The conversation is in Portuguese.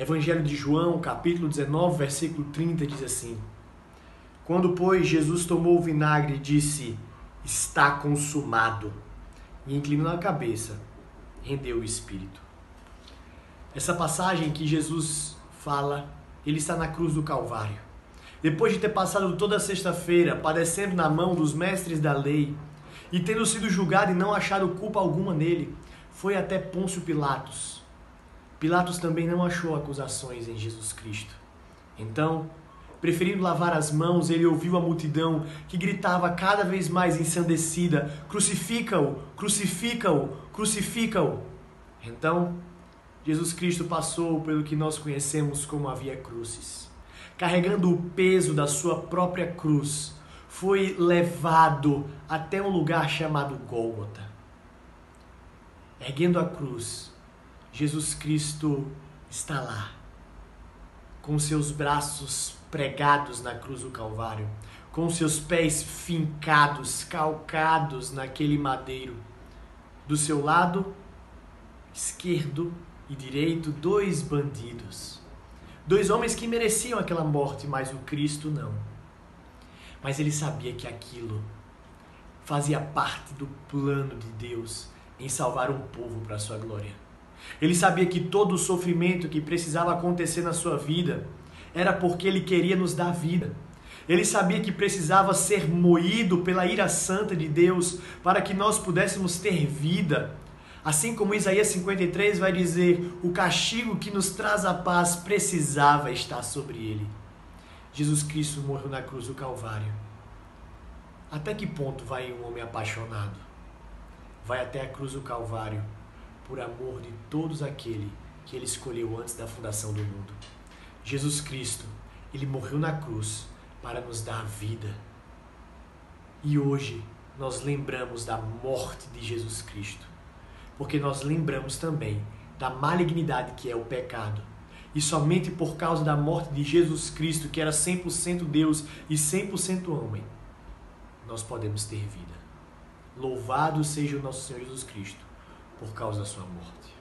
Evangelho de João, capítulo 19, versículo 30, diz assim: Quando, pois, Jesus tomou o vinagre, disse: Está consumado. E inclinou a cabeça, rendeu o espírito. Essa passagem que Jesus fala, ele está na cruz do Calvário. Depois de ter passado toda sexta-feira padecendo na mão dos mestres da lei e tendo sido julgado e não achado culpa alguma nele, foi até Pôncio Pilatos Pilatos também não achou acusações em Jesus Cristo. Então, preferindo lavar as mãos, ele ouviu a multidão que gritava cada vez mais ensandecida: Crucifica-o! Crucifica-o! Crucifica-o! Então, Jesus Cristo passou pelo que nós conhecemos como a Via Crucis. Carregando o peso da sua própria cruz, foi levado até um lugar chamado Gólgota. Erguendo a cruz, Jesus Cristo está lá, com seus braços pregados na cruz do Calvário, com seus pés fincados, calcados naquele madeiro. Do seu lado esquerdo e direito, dois bandidos. Dois homens que mereciam aquela morte, mas o Cristo não. Mas ele sabia que aquilo fazia parte do plano de Deus em salvar um povo para a sua glória. Ele sabia que todo o sofrimento que precisava acontecer na sua vida era porque ele queria nos dar vida. Ele sabia que precisava ser moído pela ira santa de Deus para que nós pudéssemos ter vida. Assim como Isaías 53 vai dizer: o castigo que nos traz a paz precisava estar sobre ele. Jesus Cristo morreu na cruz do Calvário. Até que ponto vai um homem apaixonado? Vai até a cruz do Calvário por amor de todos aquele que ele escolheu antes da fundação do mundo. Jesus Cristo, ele morreu na cruz para nos dar vida. E hoje nós lembramos da morte de Jesus Cristo, porque nós lembramos também da malignidade que é o pecado. E somente por causa da morte de Jesus Cristo, que era 100% Deus e 100% homem, nós podemos ter vida. Louvado seja o nosso Senhor Jesus Cristo por causa da sua morte.